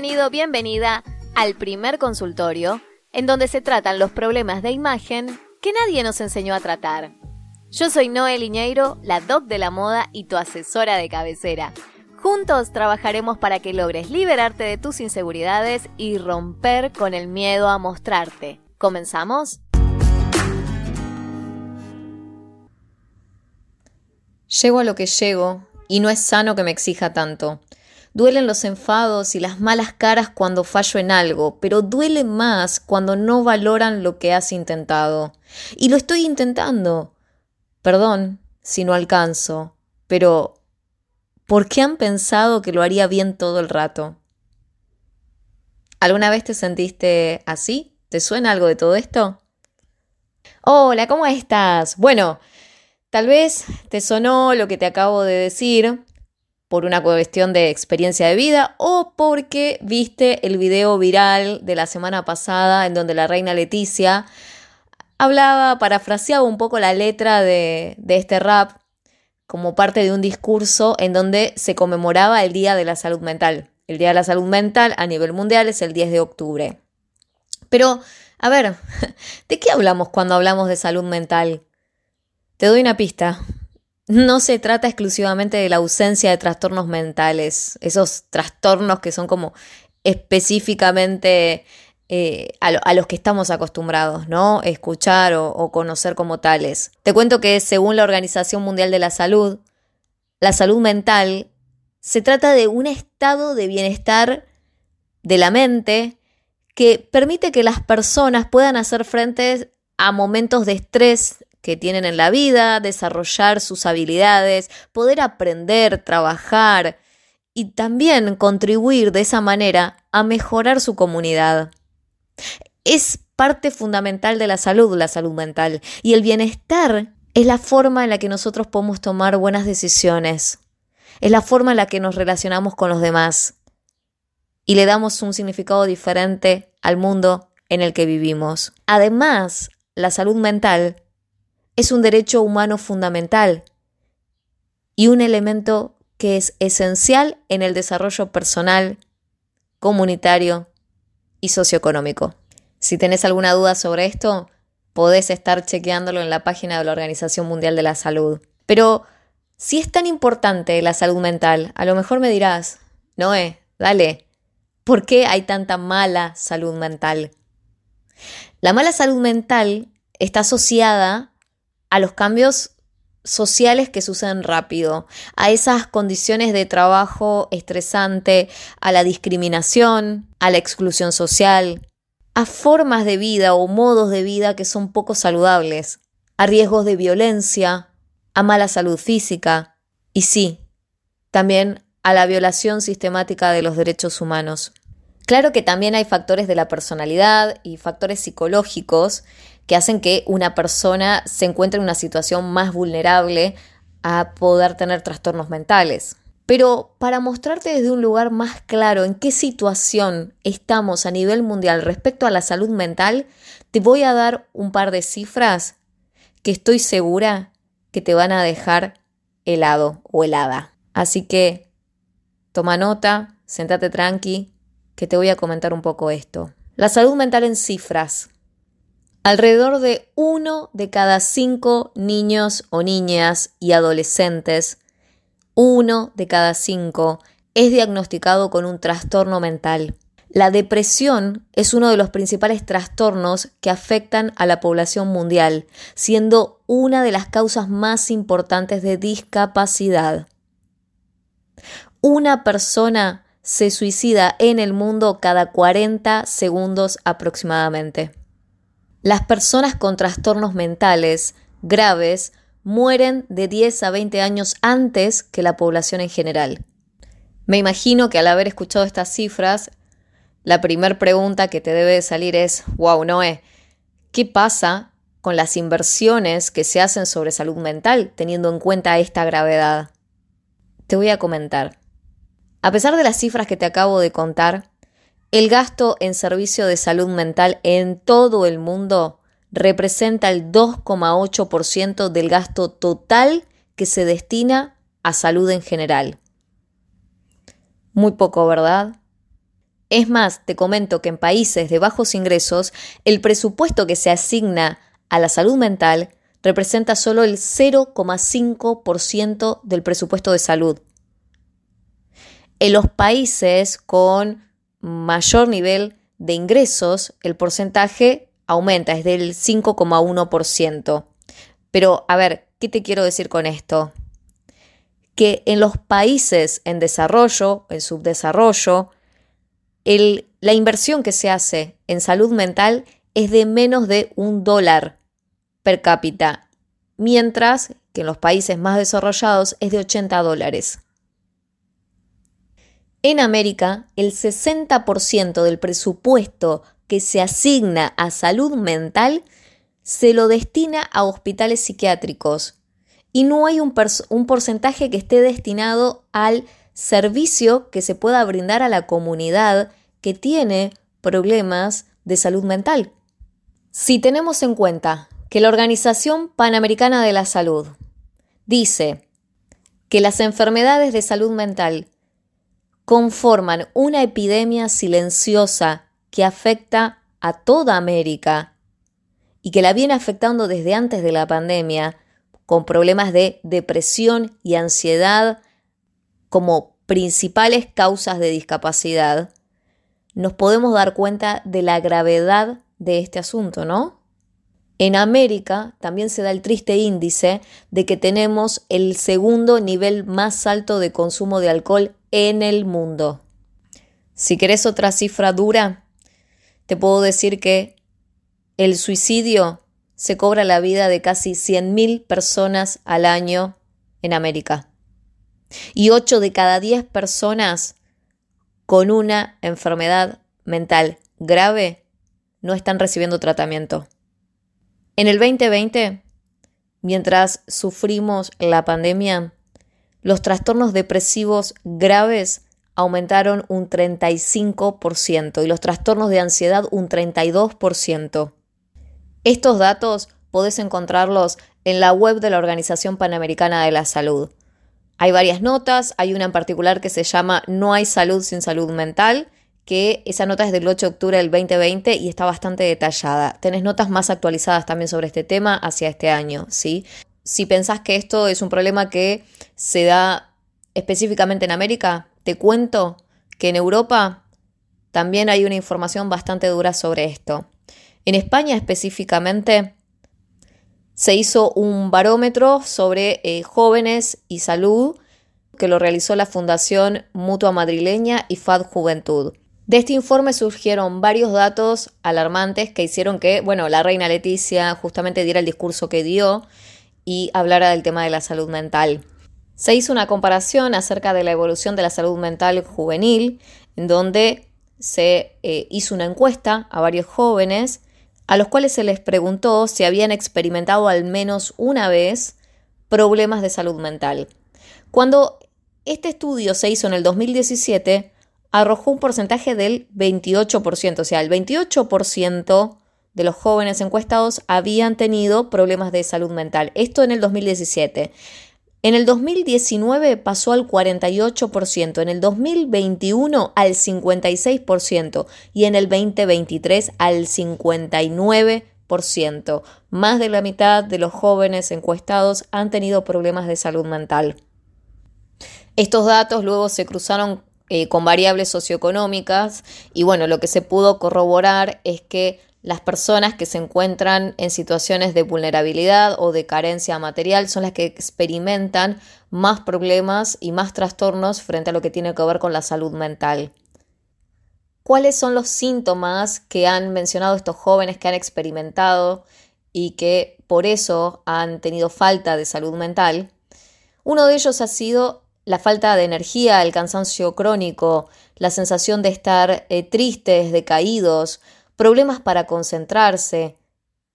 Bienvenido, bienvenida al primer consultorio, en donde se tratan los problemas de imagen que nadie nos enseñó a tratar. Yo soy Noel Iñeiro, la doc de la moda y tu asesora de cabecera. Juntos trabajaremos para que logres liberarte de tus inseguridades y romper con el miedo a mostrarte. ¿Comenzamos? Llego a lo que llego y no es sano que me exija tanto. Duelen los enfados y las malas caras cuando fallo en algo, pero duele más cuando no valoran lo que has intentado. Y lo estoy intentando. Perdón si no alcanzo, pero ¿por qué han pensado que lo haría bien todo el rato? ¿Alguna vez te sentiste así? ¿Te suena algo de todo esto? Hola, ¿cómo estás? Bueno, tal vez te sonó lo que te acabo de decir, por una cuestión de experiencia de vida o porque viste el video viral de la semana pasada en donde la reina Leticia hablaba, parafraseaba un poco la letra de, de este rap como parte de un discurso en donde se conmemoraba el Día de la Salud Mental. El Día de la Salud Mental a nivel mundial es el 10 de octubre. Pero, a ver, ¿de qué hablamos cuando hablamos de salud mental? Te doy una pista no se trata exclusivamente de la ausencia de trastornos mentales, esos trastornos que son como específicamente eh, a, los que estamos acostumbrados, ¿no? Escuchar o, o conocer como tales. Te cuento que según la Organización Mundial de la Salud, la salud mental se trata de un estado de bienestar de la mente que permite que las personas puedan hacer frente a momentos de estrés que tienen en la vida, desarrollar sus habilidades, poder aprender, trabajar y también contribuir de esa manera a mejorar su comunidad. Es parte fundamental de la salud, la salud mental, y el bienestar es la forma en la que nosotros podemos tomar buenas decisiones, es la forma en la que nos relacionamos con los demás y le damos un significado diferente al mundo en el que vivimos. Además, la salud mental es un derecho humano fundamental y un elemento que es esencial en el desarrollo personal, comunitario y socioeconómico. Si tenés alguna duda sobre esto, podés estar chequeándolo en la página de la Organización Mundial de la Salud. Pero si es tan importante la salud mental, a lo mejor me dirás, Noé, dale, ¿por qué hay tanta mala salud mental? La mala salud mental está asociada a los cambios sociales que suceden rápido, a esas condiciones de trabajo estresante, a la discriminación, a la exclusión social, a formas de vida o modos de vida que son poco saludables, a riesgos de violencia, a mala salud física y sí, también a la violación sistemática de los derechos humanos. Claro que también hay factores de la personalidad y factores psicológicos que hacen que una persona se encuentre en una situación más vulnerable a poder tener trastornos mentales. Pero para mostrarte desde un lugar más claro en qué situación estamos a nivel mundial respecto a la salud mental, te voy a dar un par de cifras que estoy segura que te van a dejar helado o helada. Así que toma nota, sentate tranqui, que te voy a comentar un poco esto. La salud mental en cifras. Alrededor de uno de cada cinco niños o niñas y adolescentes, uno de cada cinco, es diagnosticado con un trastorno mental. La depresión es uno de los principales trastornos que afectan a la población mundial, siendo una de las causas más importantes de discapacidad. Una persona se suicida en el mundo cada 40 segundos aproximadamente. Las personas con trastornos mentales graves mueren de 10 a 20 años antes que la población en general. Me imagino que al haber escuchado estas cifras, la primera pregunta que te debe salir es, wow, Noé, ¿qué pasa con las inversiones que se hacen sobre salud mental teniendo en cuenta esta gravedad? Te voy a comentar. A pesar de las cifras que te acabo de contar, el gasto en servicio de salud mental en todo el mundo representa el 2,8% del gasto total que se destina a salud en general. Muy poco, ¿verdad? Es más, te comento que en países de bajos ingresos, el presupuesto que se asigna a la salud mental representa solo el 0,5% del presupuesto de salud. En los países con mayor nivel de ingresos, el porcentaje aumenta, es del 5,1%. Pero, a ver, ¿qué te quiero decir con esto? Que en los países en desarrollo, en subdesarrollo, la inversión que se hace en salud mental es de menos de un dólar per cápita, mientras que en los países más desarrollados es de 80 dólares. En América, el 60% del presupuesto que se asigna a salud mental se lo destina a hospitales psiquiátricos y no hay un, un, porcentaje que esté destinado al servicio que se pueda brindar a la comunidad que tiene problemas de salud mental. Si tenemos en cuenta que la Organización Panamericana de la Salud dice que las enfermedades de salud mental conforman una epidemia silenciosa que afecta a toda América y que la viene afectando desde antes de la pandemia, con problemas de depresión y ansiedad como principales causas de discapacidad, nos podemos dar cuenta de la gravedad de este asunto, ¿no? En América también se da el triste índice de que tenemos el segundo nivel más alto de consumo de alcohol en el mundo. Si querés otra cifra dura, te puedo decir que el suicidio se cobra la vida de casi 100.000 personas al año en América. Y 8 de cada 10 personas con una enfermedad mental grave no están recibiendo tratamiento. En el 2020, mientras sufrimos la pandemia, los trastornos depresivos graves aumentaron un 35% y los trastornos de ansiedad un 32%. Estos datos podés encontrarlos en la web de la Organización Panamericana de la Salud. Hay varias notas, hay una en particular que se llama No hay salud sin salud mental, que esa nota es del 8 de octubre del 2020 y está bastante detallada. Tenés notas más actualizadas también sobre este tema hacia este año, ¿sí? Si pensás que esto es un problema que se da específicamente en América, te cuento que en Europa también hay una información bastante dura sobre esto. En España específicamente se hizo un barómetro sobre eh, jóvenes y salud que lo realizó la Fundación Mutua Madrileña y FAD Juventud. De este informe surgieron varios datos alarmantes que hicieron que, bueno, la reina Leticia justamente diera el discurso que dio y hablara del tema de la salud mental. Se hizo una comparación acerca de la evolución de la salud mental juvenil, en donde se eh, hizo una encuesta a varios jóvenes a los cuales se les preguntó si habían experimentado al menos una vez problemas de salud mental. Cuando este estudio se hizo en el 2017, arrojó un porcentaje del 28%, o sea, el 28% de los jóvenes encuestados habían tenido problemas de salud mental. Esto en el 2017. En el 2019 pasó al 48%, en el 2021 al 56% y en el 2023 al 59%. Más de la mitad de los jóvenes encuestados han tenido problemas de salud mental. Estos datos luego se cruzaron eh, con variables socioeconómicas y bueno, lo que se pudo corroborar es que las personas que se encuentran en situaciones de vulnerabilidad o de carencia material son las que experimentan más problemas y más trastornos frente a lo que tiene que ver con la salud mental. ¿Cuáles son los síntomas que han mencionado estos jóvenes que han experimentado y que por eso han tenido falta de salud mental? Uno de ellos ha sido la falta de energía, el cansancio crónico, la sensación de estar eh, tristes, decaídos, problemas para concentrarse,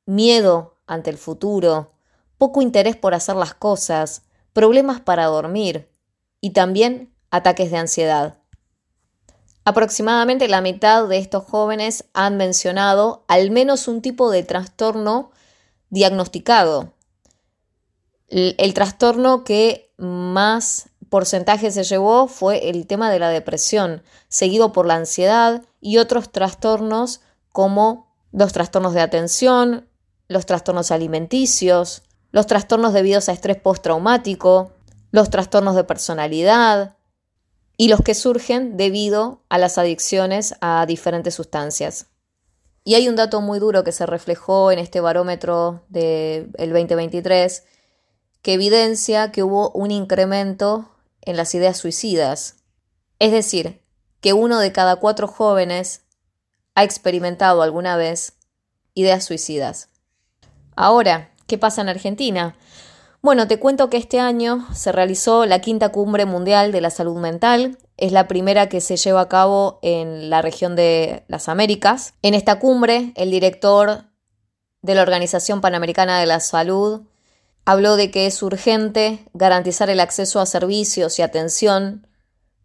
miedo ante el futuro, poco interés por hacer las cosas, problemas para dormir y también ataques de ansiedad. Aproximadamente la mitad de estos jóvenes han mencionado al menos un tipo de trastorno diagnosticado. El, trastorno que más porcentaje se llevó fue el tema de la depresión, seguido por la ansiedad y otros trastornos como los trastornos de atención, los trastornos alimenticios, los trastornos debidos a estrés postraumático, los trastornos de personalidad y los que surgen debido a las adicciones a diferentes sustancias. Y hay un dato muy duro que se reflejó en este barómetro del 2023 que evidencia que hubo un incremento en las ideas suicidas. Es decir, que uno de cada cuatro jóvenes ha experimentado alguna vez ideas suicidas. Ahora, ¿qué pasa en Argentina? Bueno, te cuento que este año se realizó la quinta cumbre mundial de la salud mental. Es la primera que se lleva a cabo en la región de las Américas. En esta cumbre, el director de la Organización Panamericana de la Salud habló de que es urgente garantizar el acceso a servicios y atención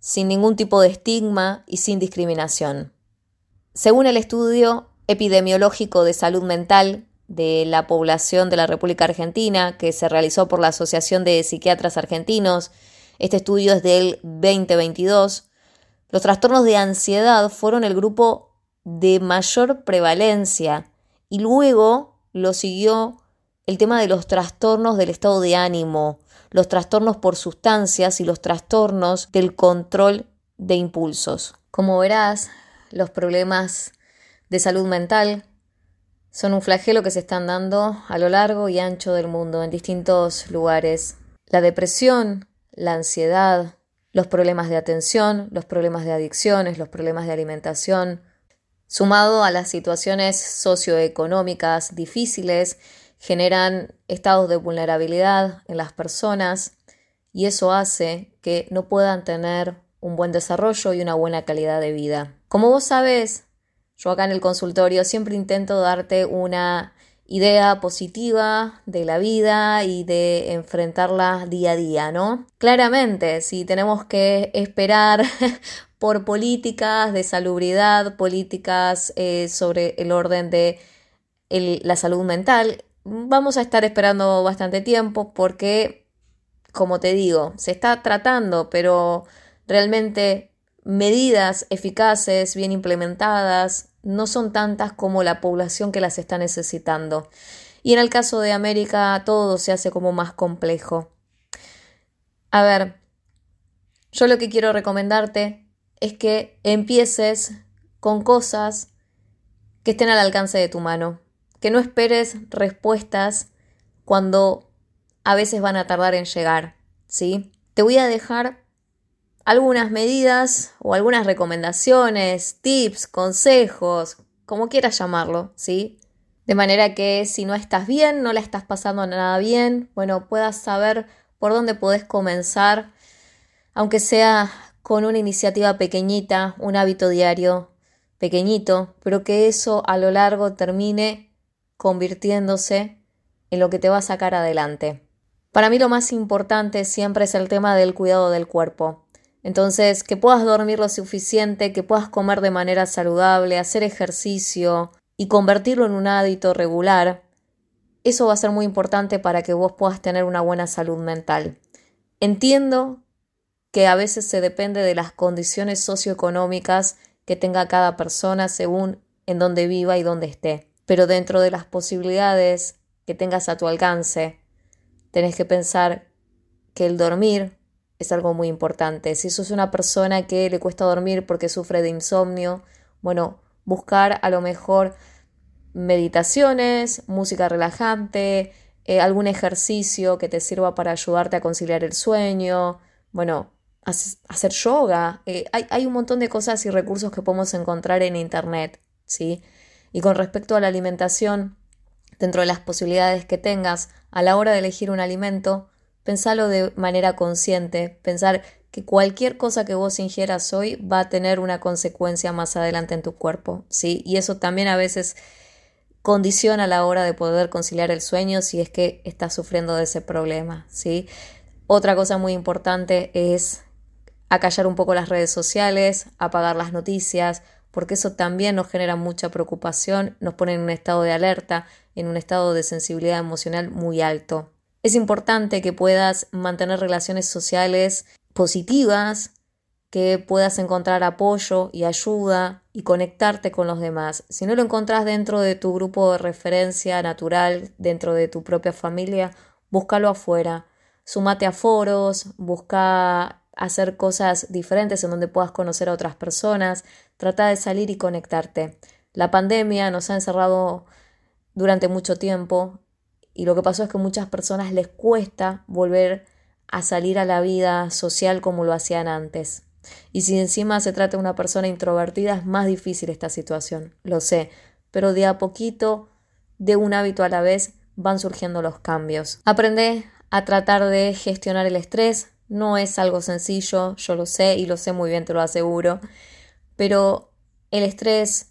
sin ningún tipo de estigma y sin discriminación. Según el estudio epidemiológico de salud mental de la población de la República Argentina que se realizó por la Asociación de Psiquiatras Argentinos. Este estudio es del 2022. Los trastornos de ansiedad fueron el grupo de mayor prevalencia y luego lo siguió el tema de los trastornos del estado de ánimo, los trastornos por sustancias y los trastornos del control de impulsos. Como verás, los problemas de salud mental son un flagelo que se están dando a lo largo y ancho del mundo, en distintos lugares. La depresión, la ansiedad, los problemas de atención, los problemas de adicciones, los problemas de alimentación, sumado a las situaciones socioeconómicas difíciles, generan estados de vulnerabilidad en las personas y eso hace que no puedan tener un buen desarrollo y una buena calidad de vida. Como vos sabés, yo acá en el consultorio siempre intento darte una idea positiva de la vida y de enfrentarla día a día, ¿no? Claramente, si tenemos que esperar por políticas de salubridad, políticas eh, sobre el orden de la salud mental, vamos a estar esperando bastante tiempo porque, como te digo, se está tratando, pero realmente medidas eficaces, bien implementadas, no son tantas como la población que las está necesitando. Y en el caso de América todo se hace como más complejo. A ver, yo lo que quiero recomendarte es que empieces con cosas que estén al alcance de tu mano, que no esperes respuestas cuando a veces van a tardar en llegar, ¿sí? Te voy a dejar algunas medidas o algunas recomendaciones, tips, consejos, como quieras llamarlo, ¿sí? De manera que si no estás bien, no la estás pasando nada bien, bueno, puedas saber por dónde podés comenzar, aunque sea con una iniciativa pequeñita, un hábito diario pequeñito, pero que eso a lo largo termine convirtiéndose en lo que te va a sacar adelante. Para mí lo más importante siempre es el tema del cuidado del cuerpo. Entonces, que puedas dormir lo suficiente, que puedas comer de manera saludable, hacer ejercicio y convertirlo en un hábito regular, eso va a ser muy importante para que vos puedas tener una buena salud mental. Entiendo que a veces se depende de las condiciones socioeconómicas que tenga cada persona según en dónde viva y dónde esté. Pero dentro de las posibilidades que tengas a tu alcance, tenés que pensar que el dormir es algo muy importante. Si sos una persona que le cuesta dormir porque sufre de insomnio, bueno, buscar a lo mejor meditaciones, música relajante, eh, algún ejercicio que te sirva para ayudarte a conciliar el sueño, bueno, hacer yoga. Eh, hay, hay, un montón de cosas y recursos que podemos encontrar en Internet, ¿sí? Y con respecto a la alimentación, dentro de las posibilidades que tengas a la hora de elegir un alimento, pensalo de manera consciente, pensar que cualquier cosa que vos ingieras hoy va a tener una consecuencia más adelante en tu cuerpo, ¿sí? Y eso también a veces condiciona la hora de poder conciliar el sueño si es que estás sufriendo de ese problema, ¿sí? Otra cosa muy importante es acallar un poco las redes sociales, apagar las noticias, porque eso también nos genera mucha preocupación, nos pone en un estado de alerta, en un estado de sensibilidad emocional muy alto. Es importante que puedas mantener relaciones sociales positivas, que puedas encontrar apoyo y ayuda y conectarte con los demás. Si no lo encontrás dentro de tu grupo de referencia natural, dentro de tu propia familia, búscalo afuera. Sumate a foros, busca hacer cosas diferentes en donde puedas conocer a otras personas, trata de salir y conectarte. La pandemia nos ha encerrado durante mucho tiempo y lo que pasó es que muchas personas les cuesta volver a salir a la vida social como lo hacían antes. Y si encima se trata de una persona introvertida, es más difícil esta situación, lo sé, pero de a poquito, de un hábito a la vez, van surgiendo los cambios. Aprende a tratar de gestionar el estrés, no es algo sencillo, yo lo sé y lo sé muy bien, te lo aseguro, pero el estrés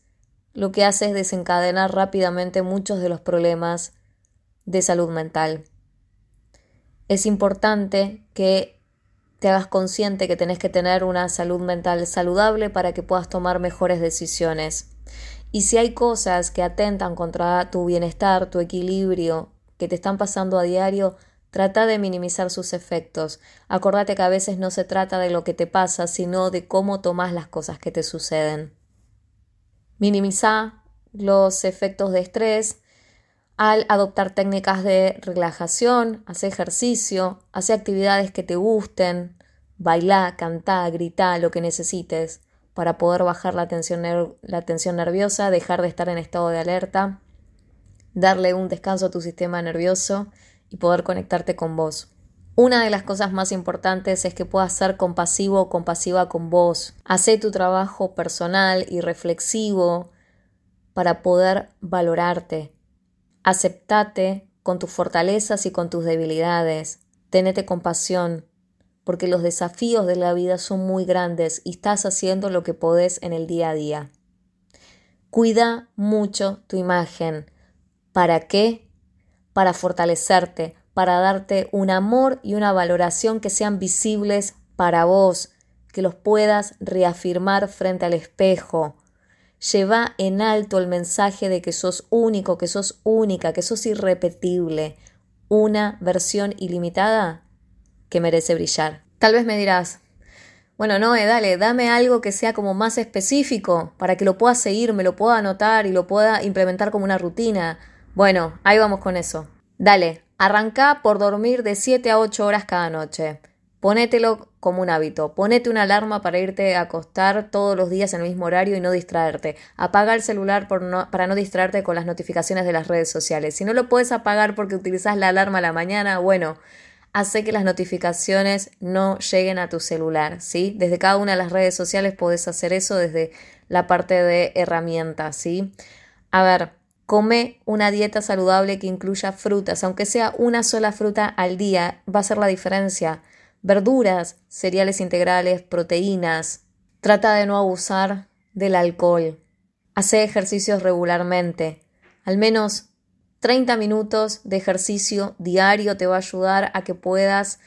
lo que hace es desencadenar rápidamente muchos de los problemas de salud mental. Es importante que te hagas consciente que tenés que tener una salud mental saludable para que puedas tomar mejores decisiones. Y si hay cosas que atentan contra tu bienestar, tu equilibrio, que te están pasando a diario, trata de minimizar sus efectos. Acordate que a veces no se trata de lo que te pasa, sino de cómo tomas las cosas que te suceden. Minimiza los efectos de estrés, al adoptar técnicas de relajación, hacer ejercicio, hacer actividades que te gusten, bailar, cantar, gritar, lo que necesites para poder bajar la tensión, la tensión nerviosa, dejar de estar en estado de alerta, darle un descanso a tu sistema nervioso y poder conectarte con vos. Una de las cosas más importantes es que puedas ser compasivo o compasiva con vos. Hacé tu trabajo personal y reflexivo para poder valorarte, Aceptate con tus fortalezas y con tus debilidades. Tenete compasión, porque los desafíos de la vida son muy grandes y estás haciendo lo que podés en el día a día. Cuida mucho tu imagen. ¿Para qué? Para fortalecerte, para darte un amor y una valoración que sean visibles para vos, que los puedas reafirmar frente al espejo, Lleva en alto el mensaje de que sos único, que sos única, que sos irrepetible. Una versión ilimitada que merece brillar. Tal vez me dirás, bueno, no, dale, dame algo que sea como más específico para que lo pueda seguir, me lo pueda anotar y lo pueda implementar como una rutina. Bueno, ahí vamos con eso. Dale, arranca por dormir de 7 a 8 horas cada noche. Ponételo como un hábito. Ponete una alarma para irte a acostar todos los días en el mismo horario y no distraerte. Apaga el celular para no distraerte con las notificaciones de las redes sociales. Si no lo puedes apagar porque utilizas la alarma a la mañana, bueno, hace que las notificaciones no lleguen a tu celular, ¿sí? Desde cada una de las redes sociales puedes hacer eso desde la parte de herramientas, ¿sí? A ver, come una dieta saludable que incluya frutas, aunque sea una sola fruta al día, va a ser la diferencia verduras, cereales integrales, proteínas. Trata de no abusar del alcohol. Hace ejercicios regularmente. Al menos 30 minutos de ejercicio diario te va a ayudar a que puedas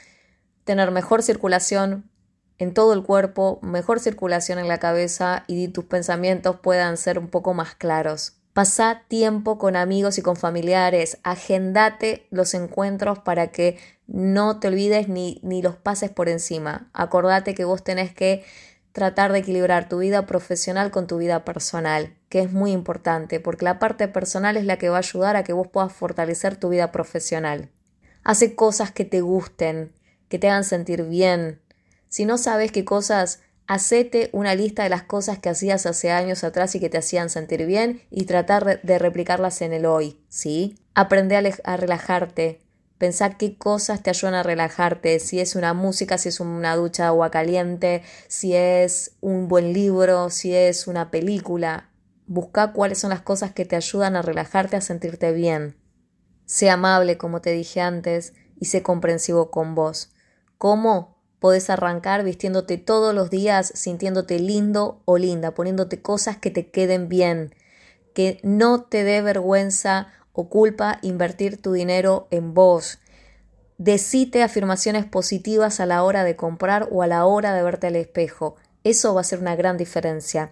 tener mejor circulación en todo el cuerpo, mejor circulación en la cabeza y tus pensamientos puedan ser un poco más claros. Pasa tiempo con amigos y con familiares, agendate los encuentros para que no te olvides ni, ni los pases por encima. Acordate que vos tenés que tratar de equilibrar tu vida profesional con tu vida personal, que es muy importante, porque la parte personal es la que va a ayudar a que vos puedas fortalecer tu vida profesional. Hace cosas que te gusten, que te hagan sentir bien. Si no sabes qué cosas Hacete una lista de las cosas que hacías hace años atrás y que te hacían sentir bien y tratar de replicarlas en el hoy, ¿sí? Aprende a, relajarte. Pensá qué cosas te ayudan a relajarte, si es una música, si es una ducha de agua caliente, si es un buen libro, si es una película. Busca cuáles son las cosas que te ayudan a relajarte, a sentirte bien. Sé amable, como te dije antes, y sé comprensivo con vos. ¿Cómo? Podés arrancar vistiéndote todos los días, sintiéndote lindo o linda, poniéndote cosas que te queden bien, que no te dé vergüenza o culpa invertir tu dinero en vos. Decite afirmaciones positivas a la hora de comprar o a la hora de verte al espejo. Eso va a ser una gran diferencia.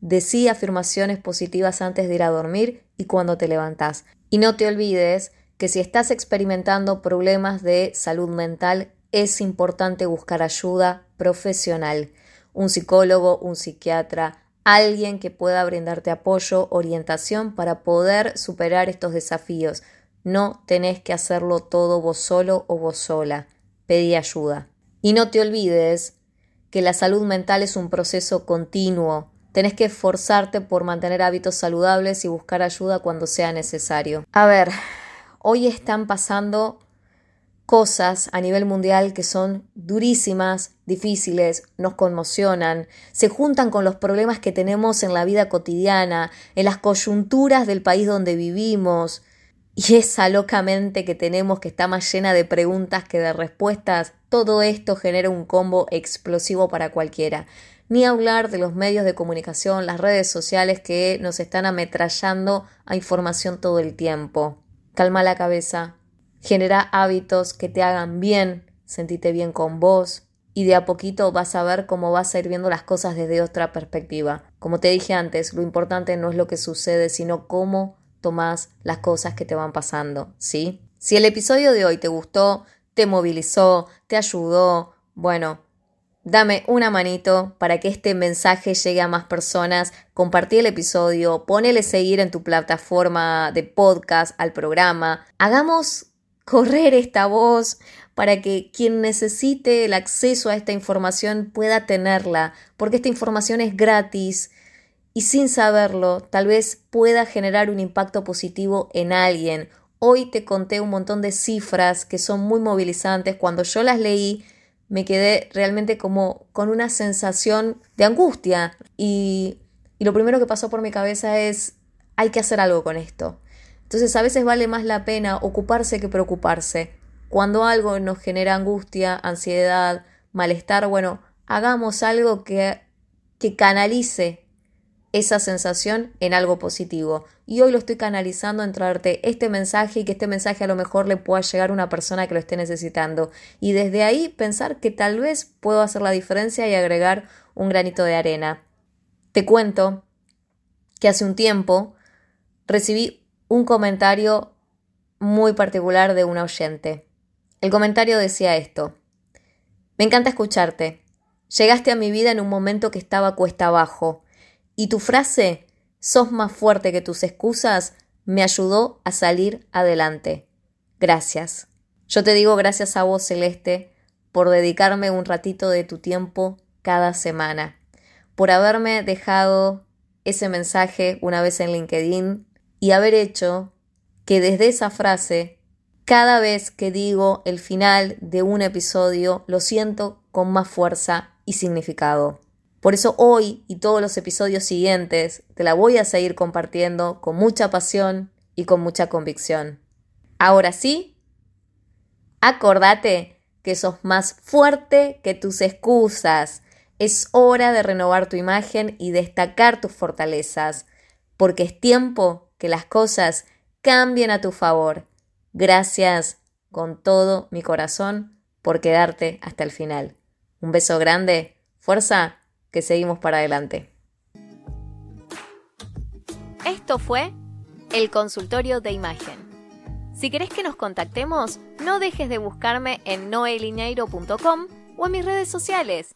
Decí afirmaciones positivas antes de ir a dormir y cuando te levantás. Y no te olvides que si estás experimentando problemas de salud mental, es importante buscar ayuda profesional, un psicólogo, un psiquiatra, alguien que pueda brindarte apoyo, orientación para poder superar estos desafíos. No tenés que hacerlo todo vos solo o vos sola. Pedí ayuda. Y no te olvides que la salud mental es un proceso continuo. Tenés que esforzarte por mantener hábitos saludables y buscar ayuda cuando sea necesario. A ver, hoy están pasando cosas a nivel mundial que son durísimas, difíciles, nos conmocionan, se juntan con los problemas que tenemos en la vida cotidiana, en las coyunturas del país donde vivimos, y esa locamente que tenemos que está más llena de preguntas que de respuestas, todo esto genera un combo explosivo para cualquiera. Ni hablar de los medios de comunicación, las redes sociales que nos están ametrallando a información todo el tiempo. Calma la cabeza, genera hábitos que te hagan bien, sentite bien con vos y de a poquito vas a ver cómo vas a ir viendo las cosas desde otra perspectiva. Como te dije antes, lo importante no es lo que sucede, sino cómo tomas las cosas que te van pasando, ¿sí? Si el episodio de hoy te gustó, te movilizó, te ayudó, bueno, Dame una manito para que este mensaje llegue a más personas. Compartí el episodio, ponele seguir en tu plataforma de podcast al programa. Hagamos correr esta voz para que quien necesite el acceso a esta información pueda tenerla, porque esta información es gratis y sin saberlo tal vez pueda generar un impacto positivo en alguien. Hoy te conté un montón de cifras que son muy movilizantes. Cuando yo las leí me quedé realmente como con una sensación de angustia y, y lo primero que pasó por mi cabeza es hay que hacer algo con esto. Entonces a veces vale más la pena ocuparse que preocuparse. Cuando algo nos genera angustia, ansiedad, malestar, bueno, hagamos algo que, que canalice esa sensación en algo positivo. Y hoy lo estoy canalizando en traerte este mensaje y que este mensaje a lo mejor le pueda llegar a una persona que lo esté necesitando. Y desde ahí pensar que tal vez puedo hacer la diferencia y agregar un granito de arena. Te cuento que hace un tiempo recibí un comentario muy particular de un oyente. El comentario decía esto. Me encanta escucharte. Llegaste a mi vida en un momento que estaba cuesta abajo, y tu frase, sos más fuerte que tus excusas, me ayudó a salir adelante. Gracias. Yo te digo gracias a vos, Celeste, por dedicarme un ratito de tu tiempo cada semana, por haberme dejado ese mensaje una vez en LinkedIn y haber hecho que desde esa frase, cada vez que digo el final de un episodio, lo siento con más fuerza y significado. Por eso hoy y todos los episodios siguientes te la voy a seguir compartiendo con mucha pasión y con mucha convicción. Ahora sí, acordate que sos más fuerte que tus excusas. Es hora de renovar tu imagen y destacar tus fortalezas, porque es tiempo que las cosas cambien a tu favor. Gracias con todo mi corazón por quedarte hasta el final. Un beso grande, fuerza, que seguimos para adelante. Esto fue el consultorio de imagen. Si querés que nos contactemos, no dejes de buscarme en noelineiro.com o en mis redes sociales.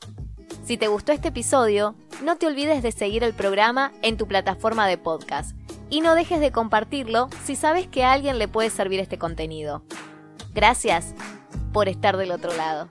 Si te gustó este episodio, no te olvides de seguir el programa en tu plataforma de podcast y no dejes de compartirlo si sabes que a alguien le puede servir este contenido. Gracias por estar del otro lado.